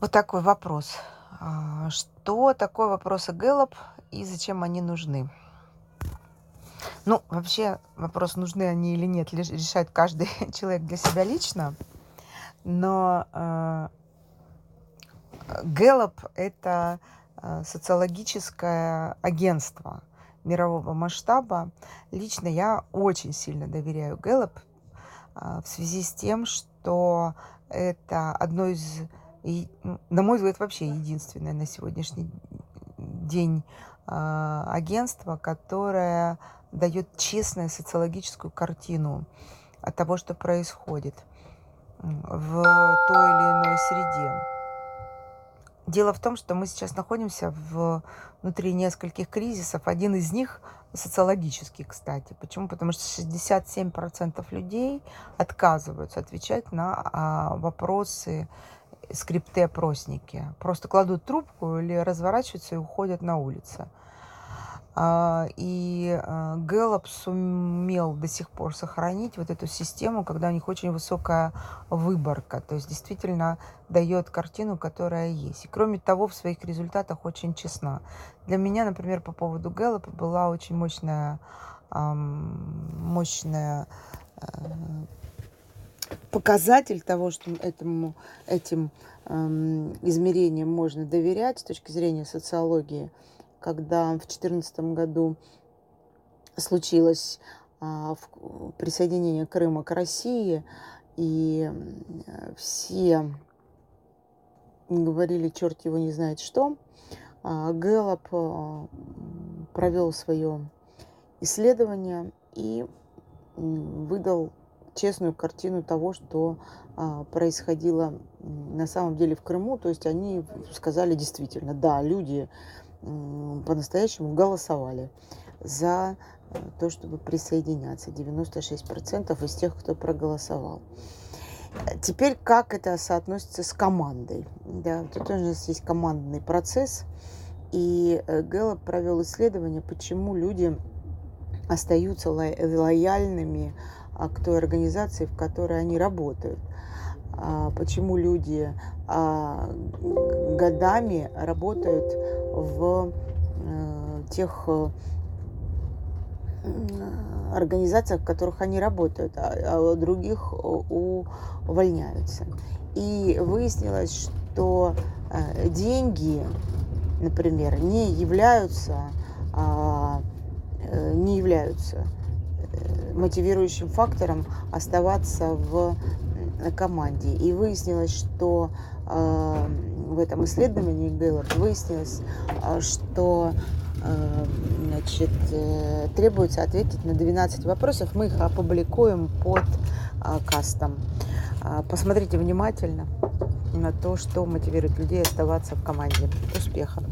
Вот такой вопрос. А, Что такое вопросы Гэллоп и зачем они нужны? Ну, вообще вопрос, нужны они или нет, решает каждый человек для себя лично. Но э, Гэллоп– это э, социологическое агентство мирового масштаба. Лично я очень сильно доверяю Гэллоп а, в связи с тем, что это одно из, и, на мой взгляд, вообще единственное на сегодняшний день а, агентство, которое дает честную социологическую картину от того, что происходит в той или иной среде. Дело в том, что мы сейчас находимся в, внутри нескольких кризисов. Один из них социологический, кстати. Почему? Потому что 67% людей отказываются отвечать на а, вопросы скрипты опросники. Просто кладут трубку или разворачиваются и уходят на улицу. А, И а, Гэллоп сумел до сих пор сохранить вот эту систему, когда у них очень высокая выборка, то есть действительно дает картину, которая есть. И кроме того, в своих результатах очень честна. Для меня, например, по поводу Гэллопа была очень мощная, мощная э, показатель того, что этому, этим эм, измерениям можно доверять с точки зрения социологии, когда в 2014 году случилось в- присоединение Крыма к России, и э, все говорили, черт его не знает что, а, Гэллоп м, провел свое исследование и выдал честную картину того, что а, происходило на самом деле в Крыму. То есть они сказали действительно, да, люди по-настоящему голосовали за э, то, чтобы присоединяться. 96% из тех, кто проголосовал. Э, Теперь как это соотносится с командой? Да, тут у нас есть командный процесс. И э, Гэллоп провел исследование, почему люди остаются ло- лояльными а, к той организации, в которой они работают. А, Почему люди а, годами работают в э, тех э, организациях, в которых они работают, а других у- увольняются. И выяснилось, что э, деньги, например, не являются, э, не являются э, мотивирующим фактором оставаться в м, команде. И выяснилось, что э, в этом исследовании Гэллоп выяснилось, что э, значит, э, требуется ответить на 12 вопросов. Мы их опубликуем под кастом. Посмотрите внимательно на то, что мотивирует людей оставаться в команде. Успехов!